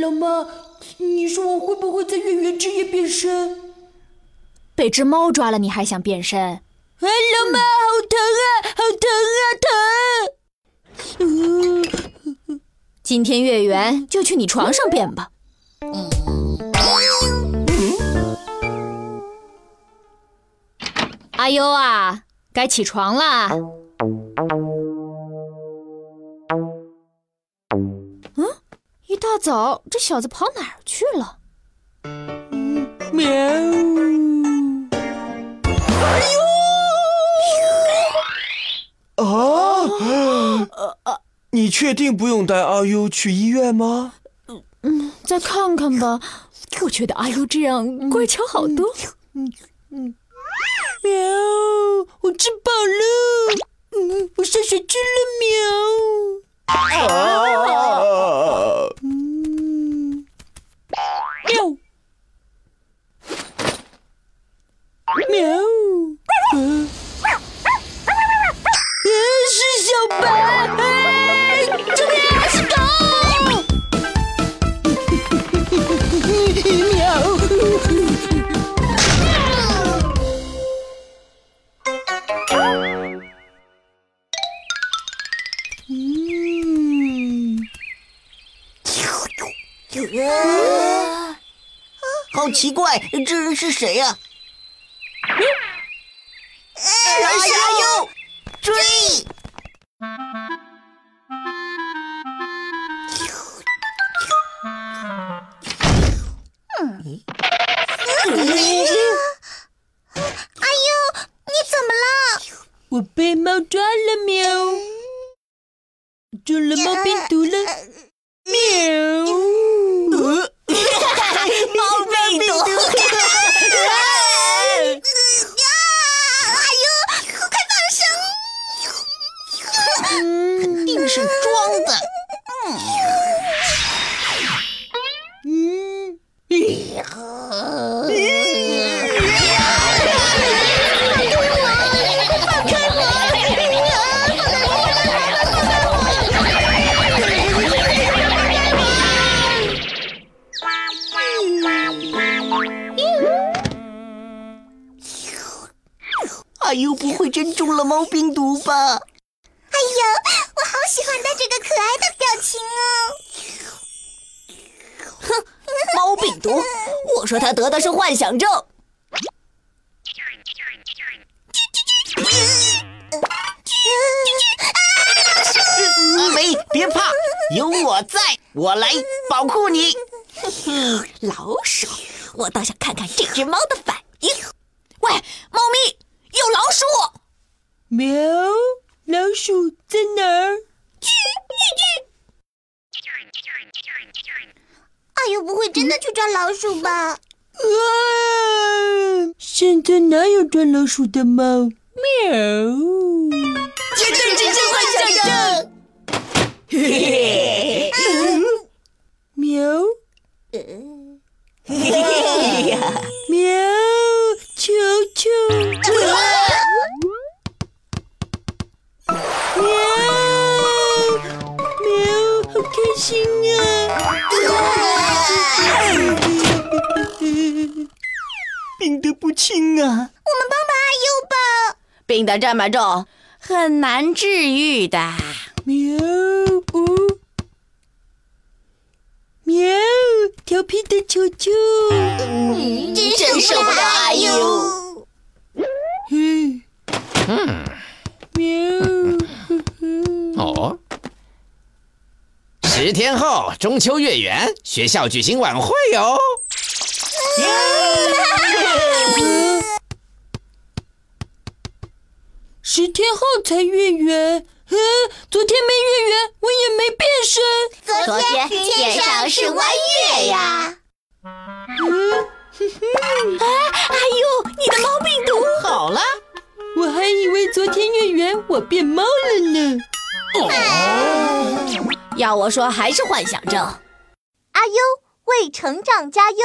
老妈，你说我会不会在月圆之夜变身？被只猫抓了，你还想变身？哎，老妈，好疼啊，好疼啊，疼！今天月圆就去你床上变吧。阿优啊，该起床啦。大早这小子跑哪儿去了？喵！哎呦！啊！你确定不用带阿优去医院吗？嗯，再看看吧。我觉得阿优这样乖巧好多。嗯嗯。喵！是小白。这边是狗。啊！好奇怪，这人是谁呀？嗯。阿优，你怎么了？我被猫抓了，喵！中了猫病毒了，喵！阿优不会真中了猫病毒吧？哎呦，我好喜欢他这个可爱的表情哦！哼，猫病毒，我说他得的是幻想症。阿梅，别怕，有我在，我来保护你。老鼠，我倒想看看这只猫的反应。喂，猫咪。有老鼠！喵，老鼠在哪儿？去去去！阿尤不会真的去抓老鼠吧？啊！现在哪有抓老鼠的猫？喵！绝对只是幻想症！嘿嘿嘿！病得不轻啊！我们帮帮阿优吧。病得这么重，很难治愈的。喵呜！喵！调皮的球球，真受不了阿优。嗯嗯。喵！哦。十天后，中秋月圆，学校举行晚会哟。十天后才月圆，嗯，昨天没月圆，我也没变身。昨天天上是弯月呀。嗯，哎，阿呦，你的猫病毒好了？我还以为昨天月圆我变猫了呢。哦。要我说，还是幻想症。阿优为成长加油。